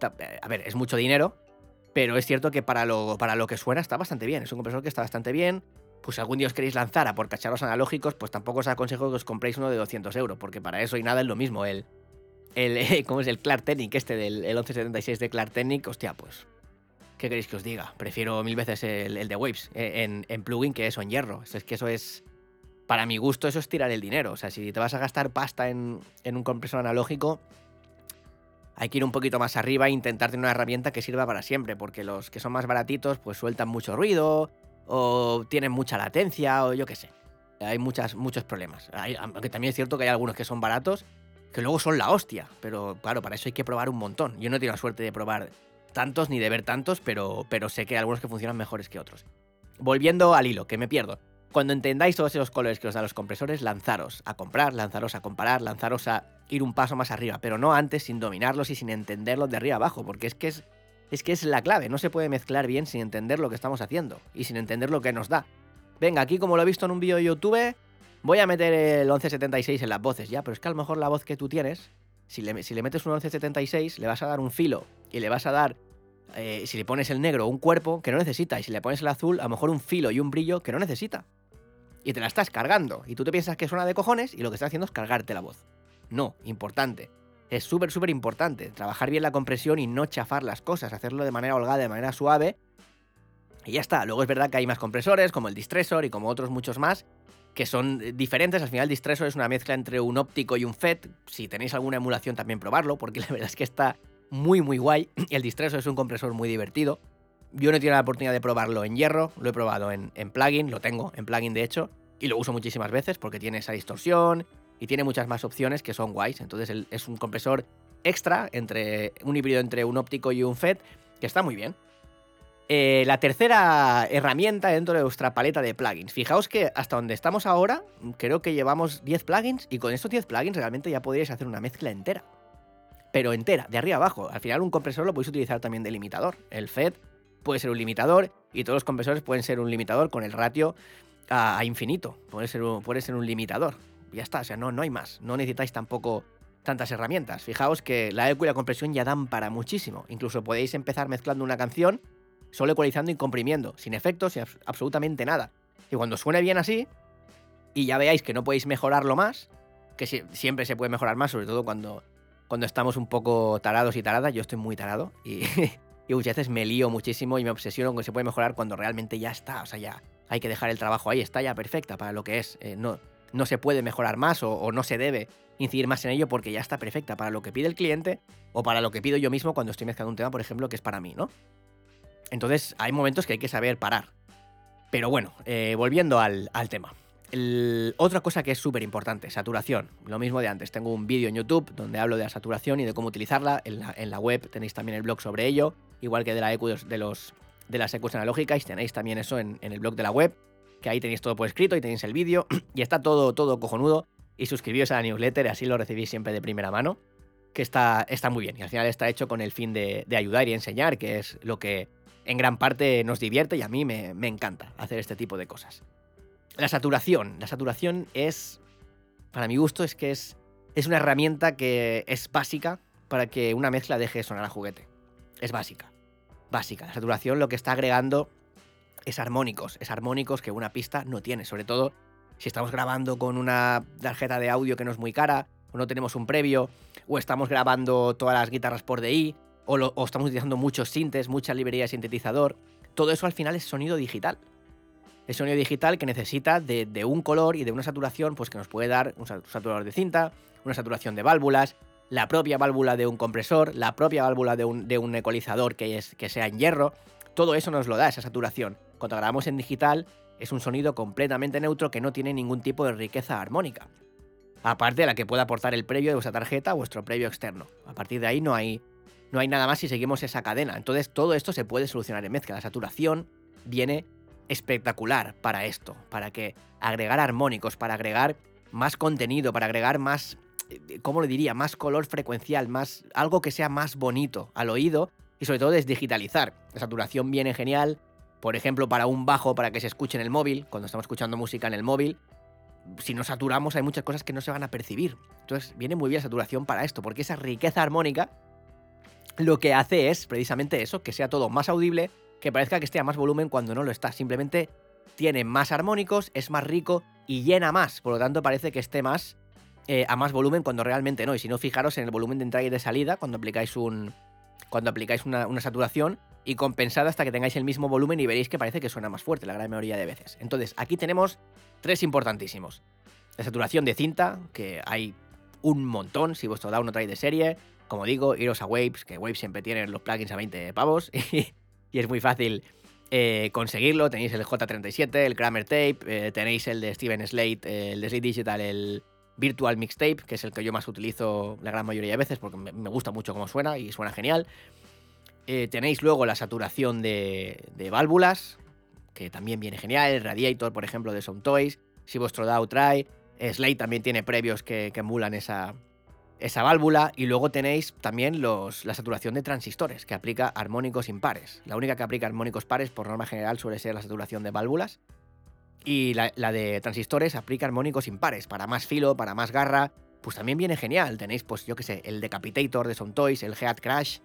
Speaker 2: Eh, a ver, es mucho dinero, pero es cierto que para lo, para lo que suena está bastante bien. Es un compresor que está bastante bien. Pues si algún día os queréis lanzar a por cacharros analógicos, pues tampoco os aconsejo que os compréis uno de 200 euros, porque para eso y nada es lo mismo. El, el, (laughs) ¿cómo es? El Clark Technic, este del 1176 de Clark Technic, hostia, pues ¿qué queréis que os diga? Prefiero mil veces el, de Waves eh, en, en, plugin que eso en hierro. Es que eso es, para mi gusto, eso es tirar el dinero. O sea, si te vas a gastar pasta en, en un compresor analógico, hay que ir un poquito más arriba e intentar tener una herramienta que sirva para siempre, porque los que son más baratitos pues sueltan mucho ruido o tienen mucha latencia o yo qué sé. Hay muchas, muchos problemas. aunque también es cierto que hay algunos que son baratos que luego son la hostia, pero claro, para eso hay que probar un montón. Yo no tengo la suerte de probar tantos ni de ver tantos, pero, pero sé que hay algunos que funcionan mejores que otros. Volviendo al hilo, que me pierdo. Cuando entendáis todos esos colores que os dan los compresores, lanzaros a comprar, lanzaros a comparar, lanzaros a ir un paso más arriba, pero no antes sin dominarlos y sin entenderlos de arriba abajo, porque es que es, es que es la clave, no se puede mezclar bien sin entender lo que estamos haciendo y sin entender lo que nos da. Venga, aquí como lo he visto en un vídeo de YouTube, voy a meter el 1176 en las voces, ya, pero es que a lo mejor la voz que tú tienes, si le, metes un 1176, le vas a dar un filo y le vas a dar eh, si le pones el negro un cuerpo que no necesita y si le pones el azul a lo mejor un filo y un brillo que no necesita y te la estás cargando. Y tú te piensas que suena de cojones y lo que estás haciendo es cargarte la voz. No, importante. Es súper, súper importante. Trabajar bien la compresión y no chafar las cosas. Hacerlo de manera holgada, de manera suave. Y ya está. Luego es verdad que hay más compresores, como el Distressor y como otros muchos más, que son diferentes. Al final, Distressor es una mezcla entre un óptico y un FET. Si tenéis alguna emulación, también probarlo, porque (laughs) la verdad es que está muy, muy guay. (clears throat) El Distressor es un compresor muy divertido. Yo no he tenido la oportunidad de probarlo en hierro, lo he probado en, plugin, lo tengo en plugin de hecho, y lo uso muchísimas veces porque tiene esa distorsión y tiene muchas más opciones que son guays. Entonces es un compresor extra, entre un híbrido entre un óptico y un FET, que está muy bien. Eh, la tercera herramienta dentro de vuestra paleta de plugins. Fijaos que hasta donde estamos ahora, creo que llevamos 10 plugins y con estos 10 plugins realmente ya podríais hacer una mezcla entera. Pero entera, de arriba abajo. Al final un compresor lo podéis utilizar también de limitador. El FED puede ser un limitador y todos los compresores pueden ser un limitador con el ratio a, infinito. Puede ser, un, puede ser un limitador. Ya está, o sea, no, no hay más. No necesitáis tampoco tantas herramientas. Fijaos que la eco y la compresión ya dan para muchísimo. Incluso podéis empezar mezclando una canción, solo ecualizando y comprimiendo, sin efectos, sin absolutamente nada. Y cuando suene bien así, y ya veáis que no podéis mejorarlo más, que siempre se puede mejorar más, sobre todo cuando, cuando estamos un poco tarados y taradas. Yo estoy muy tarado y, (laughs) Y muchas veces me lío muchísimo y me obsesiono con que se puede mejorar cuando realmente ya está. O sea, ya hay que dejar el trabajo ahí, está ya perfecta para lo que es. Eh, no, no se puede mejorar más o, no se debe incidir más en ello porque ya está perfecta para lo que pide el cliente o para lo que pido yo mismo cuando estoy mezclando un tema, por ejemplo, que es para mí, ¿no? Entonces hay momentos que hay que saber parar. Pero bueno, eh, volviendo al, tema otra cosa que es súper importante, saturación. Lo mismo de antes. Tengo un vídeo en YouTube donde hablo de la saturación y de cómo utilizarla. En la, web tenéis también el blog sobre ello, igual que de, la de, los, de las EQs analógicas. Tenéis también eso en, el blog de la web, que ahí tenéis todo por escrito y tenéis el vídeo. (clears throat) y está todo, todo cojonudo. Y suscribíos a la newsletter, así lo recibís siempre de primera mano. Que está, está muy bien. Y al final está hecho con el fin de, ayudar y enseñar, que es lo que en gran parte nos divierte y a mí me, encanta hacer este tipo de cosas. La saturación. La saturación es, para mi gusto, es que es, es una herramienta que es básica para que una mezcla deje de sonar a juguete. Es básica. Básica. La saturación lo que está agregando es armónicos. Es armónicos que una pista no tiene. Sobre todo si estamos grabando con una tarjeta de audio que no es muy cara, o no tenemos un previo, o estamos grabando todas las guitarras por DI, o, o estamos utilizando muchos sintes, mucha librería de sintetizador. Todo eso al final es sonido digital es sonido digital que necesita de, un color y de una saturación pues que nos puede dar un saturador de cinta, una saturación de válvulas, la propia válvula de un compresor, la propia válvula de un, ecualizador que, es, que sea en hierro. Todo eso nos lo da esa saturación. Cuando grabamos en digital es un sonido completamente neutro que no tiene ningún tipo de riqueza armónica. aparte de la que pueda aportar el previo de vuestra tarjeta, vuestro previo externo. A partir de ahí no hay, no hay nada más si seguimos esa cadena. Entonces todo esto se puede solucionar en mezcla. La saturación viene espectacular para esto, para que agregar armónicos, para agregar más contenido, para agregar más, eh, ¿cómo lo diría? Más color frecuencial, más algo que sea más bonito al oído y sobre todo desdigitalizar. La saturación viene genial, por ejemplo, para un bajo para que se escuche en el móvil, cuando estamos escuchando música en el móvil, si no saturamos hay muchas cosas que no se van a percibir. Entonces viene muy bien la saturación para esto, porque esa riqueza armónica lo que hace es precisamente eso, que sea todo más audible, que parezca que esté a más volumen cuando no lo está. Simplemente tiene más armónicos, es más rico y llena más. Por lo tanto, parece que esté más eh, a más volumen cuando realmente no. Y si no, fijaros en el volumen de entrada y de salida cuando aplicáis un. Cuando aplicáis una, saturación y compensad hasta que tengáis el mismo volumen y veréis que parece que suena más fuerte la gran mayoría de veces. Entonces, aquí tenemos tres importantísimos. La saturación de cinta, que hay un montón si vuestro DAW no trae de serie. Como digo, iros a Waves, que Waves siempre tiene los plugins a 20 pavos (laughs) y, es muy fácil eh, conseguirlo. Tenéis el J37, el Kramer Tape, eh, tenéis el de Steven Slate, el de Slate Digital, el Virtual Mixtape, que es el que yo más utilizo la gran mayoría de veces porque me gusta mucho cómo suena y suena genial. Eh, tenéis luego la saturación de, válvulas, que también viene genial. El Radiator, por ejemplo, de Sound Toys. Si vuestro DAO trae. Slate también tiene previos que, emulan esa, esa válvula. Y luego tenéis también los, la saturación de transistores, que aplica armónicos impares. La única que aplica armónicos pares, por norma general, suele ser la saturación de válvulas. Y la, la de transistores aplica armónicos impares, para más filo, para más garra. Pues también viene genial. Tenéis, pues yo qué sé, el Decapitator de Sound Toys, el Head Crash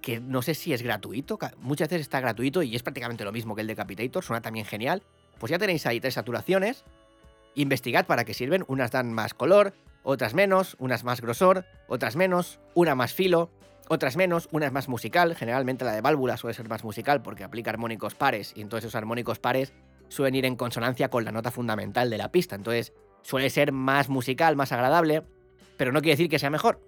Speaker 2: que no sé si es gratuito, muchas veces está gratuito y es prácticamente lo mismo que el Decapitator, suena también genial. Pues ya tenéis ahí tres saturaciones, investigad para qué sirven, unas dan más color, otras menos, unas más grosor, otras menos, una más filo, otras menos, una es más musical, generalmente la de válvula suele ser más musical porque aplica armónicos pares y entonces esos armónicos pares suelen ir en consonancia con la nota fundamental de la pista, entonces suele ser más musical, más agradable, pero no quiere decir que sea mejor,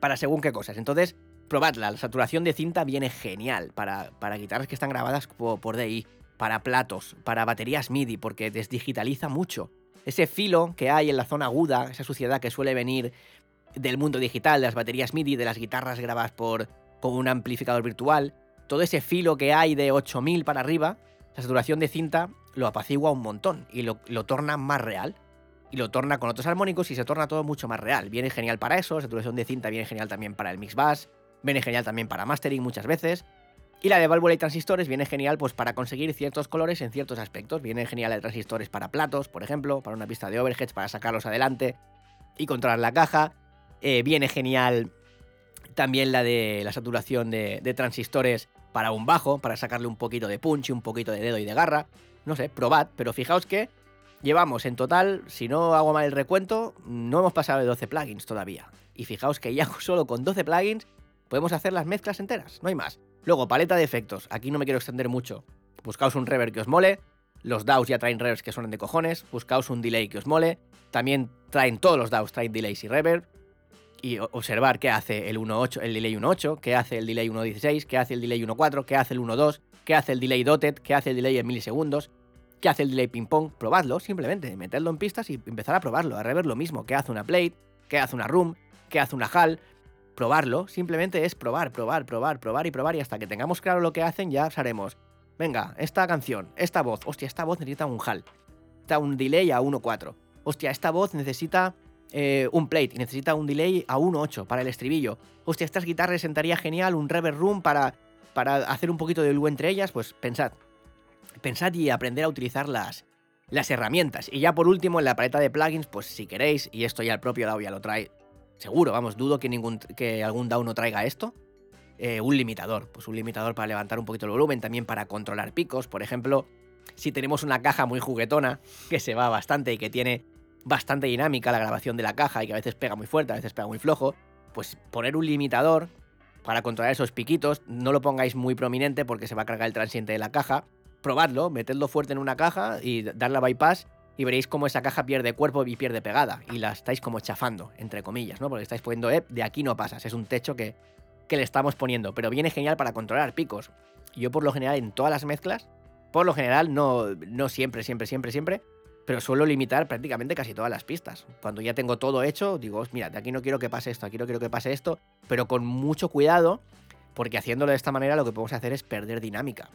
Speaker 2: para según qué cosas. Entonces, probadla, la saturación de cinta viene genial para, para guitarras que están grabadas por, por DI, para platos, para baterías MIDI, porque desdigitaliza mucho. Ese filo que hay en la zona aguda, esa suciedad que suele venir del mundo digital, de las baterías MIDI, de las guitarras grabadas por, con un amplificador virtual, todo ese filo que hay de 8000 para arriba, la saturación de cinta lo apacigua un montón y lo, lo torna más real y lo torna con otros armónicos y se torna todo mucho más real. Viene genial para eso, saturación de cinta viene genial también para el mix bass, viene genial también para mastering muchas veces. Y la de válvula y transistores viene genial pues para conseguir ciertos colores en ciertos aspectos. Viene genial de transistores para platos, por ejemplo, para una pista de overheads, para sacarlos adelante y controlar la caja. Eh, viene genial también la de la saturación de, de, transistores para un bajo, para sacarle un poquito de punch un poquito de dedo y de garra. No sé, probad, pero fijaos que llevamos en total, si no hago mal el recuento, no hemos pasado de 12 plugins todavía. Y fijaos que ya (laughs) solo con 12 plugins podemos hacer las mezclas enteras, no hay más. Luego, paleta de efectos, aquí no me quiero extender mucho. Buscaos un reverb que os mole, los DAWs ya traen reverbs que suenan de cojones, buscaos un delay que os mole, también traen todos los DAWs, traen delays y reverb, y observar qué hace el 1.8, el delay 1.8, qué hace el delay 1.16, qué hace el delay 1.4, qué hace el 1.2, qué hace el delay dotted, qué hace el delay en milisegundos, qué hace el delay ping pong, probadlo simplemente, metedlo en pistas y empezar a probarlo, a rever lo mismo, qué hace una plate, qué hace una room, qué hace una hall, probarlo, simplemente es probar, probar, probar, probar y probar y hasta que tengamos claro lo que hacen ya haremos. Venga, esta canción, esta voz, hostia, esta voz necesita un HAL, necesita un delay a 1.4. Hostia, esta voz necesita eh, un plate y necesita un delay a 1.8 para el estribillo. Hostia, estas guitarras sentaría genial un reverb room para, para hacer un poquito de luz entre ellas, pues pensad. Pensad y aprender a utilizar las, las herramientas. Y ya por último, en la paleta de plugins, pues si queréis, y esto ya el propio DAO ya lo trae, Seguro, vamos, dudo que, ningún, que algún DAO no traiga esto. Eh, un limitador, pues un limitador para levantar un poquito el volumen, también para controlar picos. Por ejemplo, si tenemos una caja muy juguetona, que se va bastante y que tiene bastante dinámica la grabación de la caja y que a veces pega muy fuerte, a veces pega muy flojo, pues poner un limitador para controlar esos piquitos, no lo pongáis muy prominente porque se va a cargar el transiente de la caja. Probadlo, metedlo fuerte en una caja y darle a bypass y veréis cómo esa caja pierde cuerpo y pierde pegada. Y la estáis como chafando, entre comillas, ¿no? Porque estáis poniendo, eh, de aquí no pasas, es un techo que, que le estamos poniendo. Pero viene genial para controlar picos. Yo por lo general en todas las mezclas, por lo general, no, no siempre, siempre, siempre, siempre, pero suelo limitar prácticamente casi todas las pistas. Cuando ya tengo todo hecho, digo, mira, de aquí no quiero que pase esto, aquí no quiero que pase esto, pero con mucho cuidado, porque haciéndolo de esta manera lo que podemos hacer es perder dinámica.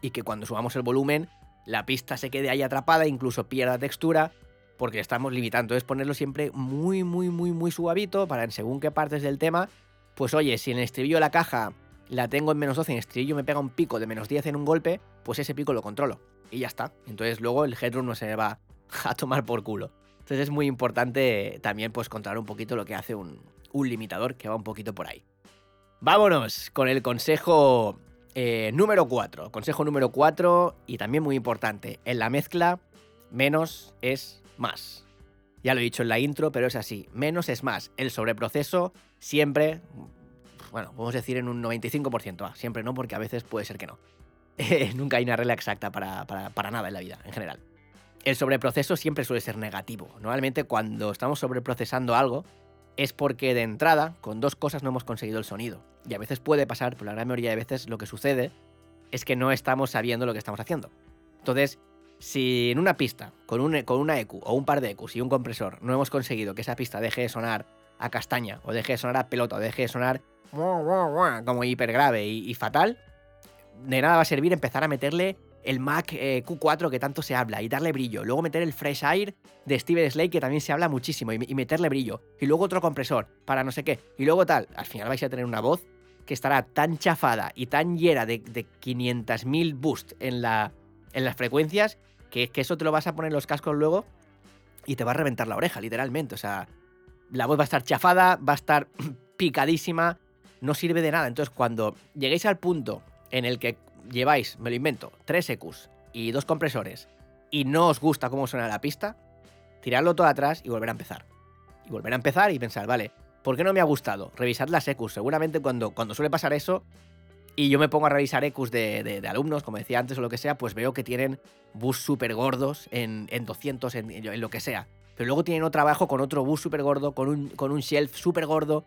Speaker 2: Y que cuando subamos el volumen, la pista se quede ahí atrapada, incluso pierda textura, porque estamos limitando. Entonces ponerlo siempre muy, muy, muy, muy suavito para en según qué partes del tema, pues oye, si en el estribillo de la caja la tengo en menos 12, en el estribillo me pega un pico de menos 10 en un golpe, pues ese pico lo controlo. Y ya está. Entonces luego el headroom no se va a tomar por culo. Entonces es muy importante también pues controlar un poquito lo que hace un, un limitador que va un poquito por ahí. Vámonos con el consejo eh, número 4. Consejo número 4 y también muy importante. En la mezcla, menos es más. Ya lo he dicho en la intro, pero es así. Menos es más. El sobreproceso siempre, bueno, podemos decir en un 95%. Ah, siempre no, porque a veces puede ser que no. (laughs) nunca hay una regla exacta para, para nada en la vida, en general. El sobreproceso siempre suele ser negativo. Normalmente cuando estamos sobreprocesando algo, es porque de entrada, con dos cosas no hemos conseguido el sonido. Y a veces puede pasar, pero la gran mayoría de veces lo que sucede es que no estamos sabiendo lo que estamos haciendo. Entonces, si en una pista, con, un, con una EQ o un par de EQs y un compresor, no hemos conseguido que esa pista deje de sonar a castaña, o deje de sonar a pelota, o deje de sonar como hiper grave y, y fatal, de nada va a servir empezar a meterle el Mac eh, Q4 que tanto se habla y darle brillo. Luego meter el Fresh Air de Steven Slade que también se habla muchísimo y, meterle brillo. Y luego otro compresor para no sé qué. Y luego tal. Al final vais a tener una voz que estará tan chafada y tan llena de, de 500.000 boost en, la, en las frecuencias que, que eso te lo vas a poner en los cascos luego y te va a reventar la oreja, literalmente. O sea, la voz va a estar chafada, va a estar (clears throat) picadísima, no sirve de nada. Entonces, cuando lleguéis al punto en el que lleváis, me lo invento, tres EQs y dos compresores y no os gusta cómo suena la pista, tirarlo todo atrás y volver a empezar. Y volver a empezar y pensar, vale, ¿por qué no me ha gustado? Revisad las EQs. Seguramente cuando, cuando suele pasar eso y yo me pongo a revisar EQs de, alumnos, como decía antes o lo que sea, pues veo que tienen bus súper gordos en, 200, en, lo que sea. Pero luego tienen otro trabajo con otro bus súper gordo, con un, con un shelf súper gordo.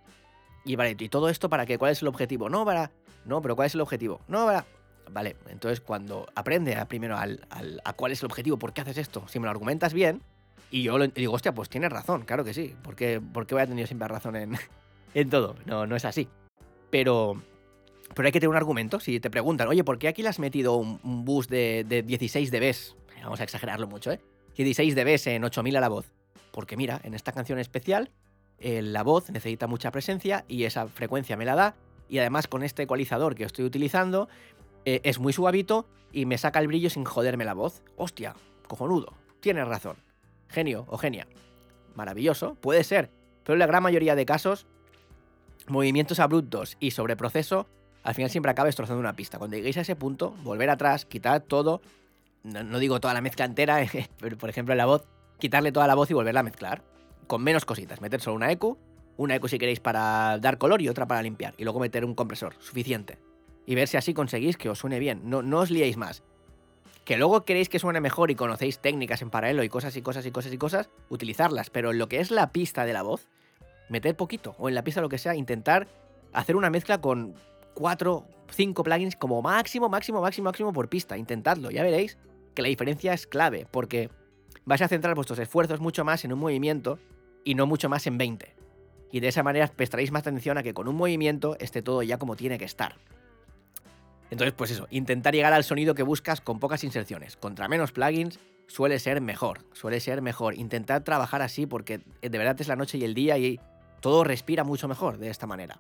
Speaker 2: Y vale, ¿y todo esto para qué? ¿Cuál es el objetivo? No, para... No, pero ¿cuál es el objetivo? No, para... Vale, entonces cuando aprende primero al, a cuál es el objetivo, por qué haces esto, si me lo argumentas bien, y yo lo, digo, hostia, pues tienes razón, claro que sí, ¿por qué, voy a tener siempre razón en, (laughs) en todo? No, no es así. Pero, pero hay que tener un argumento. Si te preguntan, oye, ¿por qué aquí le has metido un, bus de, de 16 dBs? Vamos a exagerarlo mucho, ¿eh? 16 dBs en 8000 a la voz. Porque mira, en esta canción especial, eh, la voz necesita mucha presencia y esa frecuencia me la da. Y además con este ecualizador que estoy utilizando, eh, es muy suavito y me saca el brillo sin joderme la voz. Hostia, cojonudo, tienes razón. Genio o genia. Maravilloso, puede ser, pero en la gran mayoría de casos, movimientos abruptos y sobreproceso, al final siempre acaba destrozando una pista. Cuando lleguéis a ese punto, volver atrás, quitar todo, no, digo toda la mezcla entera, (laughs) pero por ejemplo la voz, quitarle toda la voz y volverla a mezclar, con menos cositas, meter solo una EQ, una EQ si queréis para dar color y otra para limpiar, y luego meter un compresor, suficiente y ver si así conseguís que os suene bien. No, no os liéis más. Que luego queréis que suene mejor y conocéis técnicas en paralelo y cosas y cosas y cosas y cosas, utilizarlas. Pero en lo que es la pista de la voz, meter poquito. O en la pista lo que sea, intentar hacer una mezcla con 4, 5 plugins como máximo, máximo, máximo, máximo por pista. Intentadlo, ya veréis que la diferencia es clave. Porque vais a centrar vuestros esfuerzos mucho más en un movimiento y no mucho más en 20. Y de esa manera prestaréis más atención a que con un movimiento esté todo ya como tiene que estar. Entonces, pues eso, intentar llegar al sonido que buscas con pocas inserciones. Contra menos plugins suele ser mejor, suele ser mejor. Intentar trabajar así porque de verdad es la noche y el día y todo respira mucho mejor de esta manera.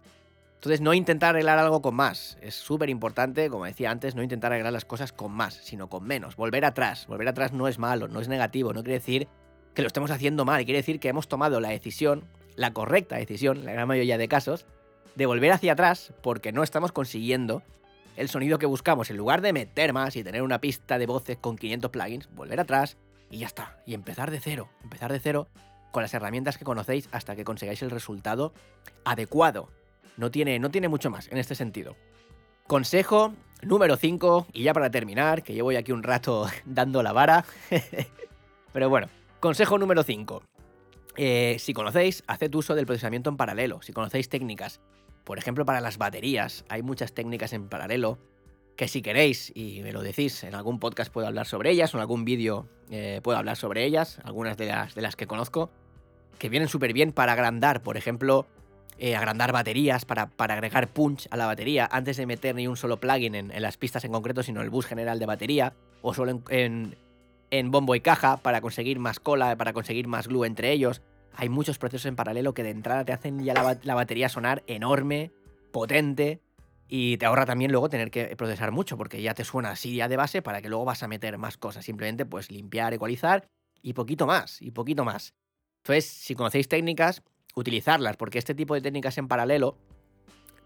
Speaker 2: Entonces, no intentar arreglar algo con más. Es súper importante, como decía antes, no intentar arreglar las cosas con más, sino con menos. Volver atrás. Volver atrás no es malo, no es negativo, no quiere decir que lo estemos haciendo mal, quiere decir que hemos tomado la decisión, la correcta decisión, en la gran mayoría de casos, de volver hacia atrás porque no estamos consiguiendo el sonido que buscamos. En lugar de meter más y tener una pista de voces con 500 plugins, volver atrás y ya está. Y empezar de cero. Empezar de cero con las herramientas que conocéis hasta que consigáis el resultado adecuado. No tiene, no tiene mucho más en este sentido. Consejo número 5, y ya para terminar, que llevo aquí un rato (laughs) dando la vara. (laughs) Pero bueno, consejo número 5. Eh, si conocéis, haced uso del procesamiento en paralelo. Si conocéis técnicas por ejemplo, para las baterías hay muchas técnicas en paralelo que si queréis y me lo decís, en algún podcast puedo hablar sobre ellas o en algún vídeo eh, puedo hablar sobre ellas, algunas de las, de las que conozco, que vienen súper bien para agrandar, por ejemplo, eh, agrandar baterías, para, para, agregar punch a la batería, antes de meter ni un solo plugin en, en, las pistas en concreto, sino el bus general de batería, o solo en, en, en bombo y caja, para conseguir más cola, para conseguir más glue entre ellos. Hay muchos procesos en paralelo que de entrada te hacen ya la, batería sonar enorme, potente, y te ahorra también luego tener que procesar mucho, porque ya te suena así ya de base para que luego vas a meter más cosas. Simplemente pues limpiar, ecualizar y poquito más, y poquito más. Entonces, si conocéis técnicas, utilizarlas, porque este tipo de técnicas en paralelo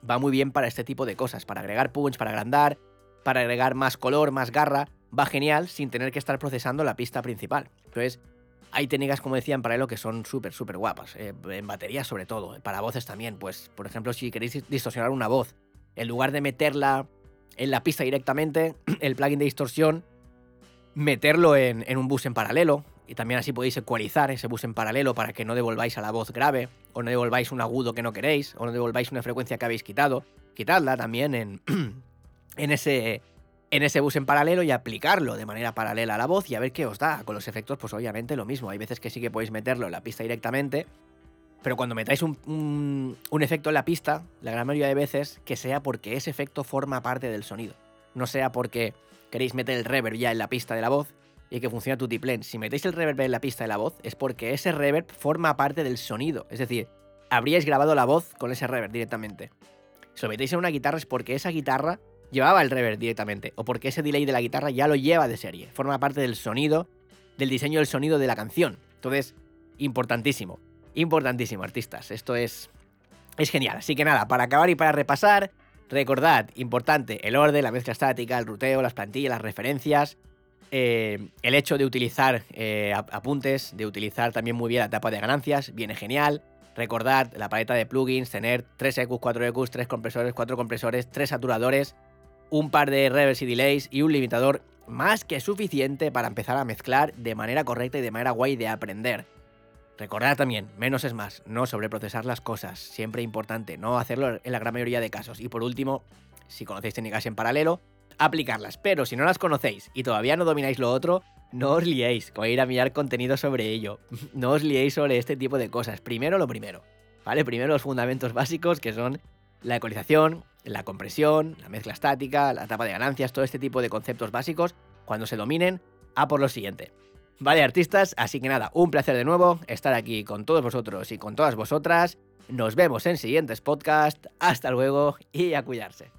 Speaker 2: va muy bien para este tipo de cosas, para agregar punch, para agrandar, para agregar más color, más garra, va genial sin tener que estar procesando la pista principal. Entonces, hay técnicas, como decía, en paralelo que son súper, súper guapas, eh, en baterías sobre todo, para voces también, pues, por ejemplo, si queréis distorsionar una voz, en lugar de meterla en la pista directamente, (clears throat) el plugin de distorsión, meterlo en, en, un bus en paralelo. Y también así podéis ecualizar ese bus en paralelo para que no devolváis a la voz grave, o no devolváis un agudo que no queréis, o no devolváis una frecuencia que habéis quitado. Quitadla también en, (clears throat) en, ese, en ese bus en paralelo y aplicarlo de manera paralela a la voz y a ver qué os da. Con los efectos, pues obviamente lo mismo. Hay veces que sí que podéis meterlo en la pista directamente, pero cuando metáis un, un, efecto en la pista, la gran mayoría de veces, que sea porque ese efecto forma parte del sonido. No sea porque queréis meter el reverb ya en la pista de la voz y que funciona tu tiplén. Si metéis el reverb en la pista de la voz, es porque ese reverb forma parte del sonido. Es decir, habríais grabado la voz con ese reverb directamente. Si lo metéis en una guitarra es porque esa guitarra llevaba el reverb directamente, o porque ese delay de la guitarra ya lo lleva de serie. Forma parte del sonido, del diseño del sonido de la canción. Entonces, importantísimo. Importantísimo, artistas. Esto es, es genial. Así que nada, para acabar y para repasar, recordad, importante, el orden, la mezcla estática, el ruteo, las plantillas, las referencias, eh, el hecho de utilizar eh, apuntes, de utilizar también muy bien la tapa de ganancias, viene genial. Recordad la paleta de plugins, tener 3 EQs, 4 EQs, 3 compresores, 4 compresores, 3 saturadores, un par de reverbs y delays y un limitador más que suficiente para empezar a mezclar de manera correcta y de manera guay de aprender. Recordad también, menos es más, no sobreprocesar las cosas, siempre importante, no hacerlo en la gran mayoría de casos. Y por último, si conocéis técnicas en paralelo, aplicarlas. Pero si no las conocéis y todavía no domináis lo otro, no os liéis con ir a mirar contenido sobre ello. (laughs) No os liéis sobre este tipo de cosas. Primero lo primero, ¿vale? Primero los fundamentos básicos que son la ecualización, la compresión, la mezcla estática, la tapa de ganancias, todo este tipo de conceptos básicos. Cuando se dominen, a por lo siguiente. Vale, artistas, así que nada, un placer de nuevo estar aquí con todos vosotros y con todas vosotras. Nos vemos en siguientes podcasts. Hasta luego y a cuidarse.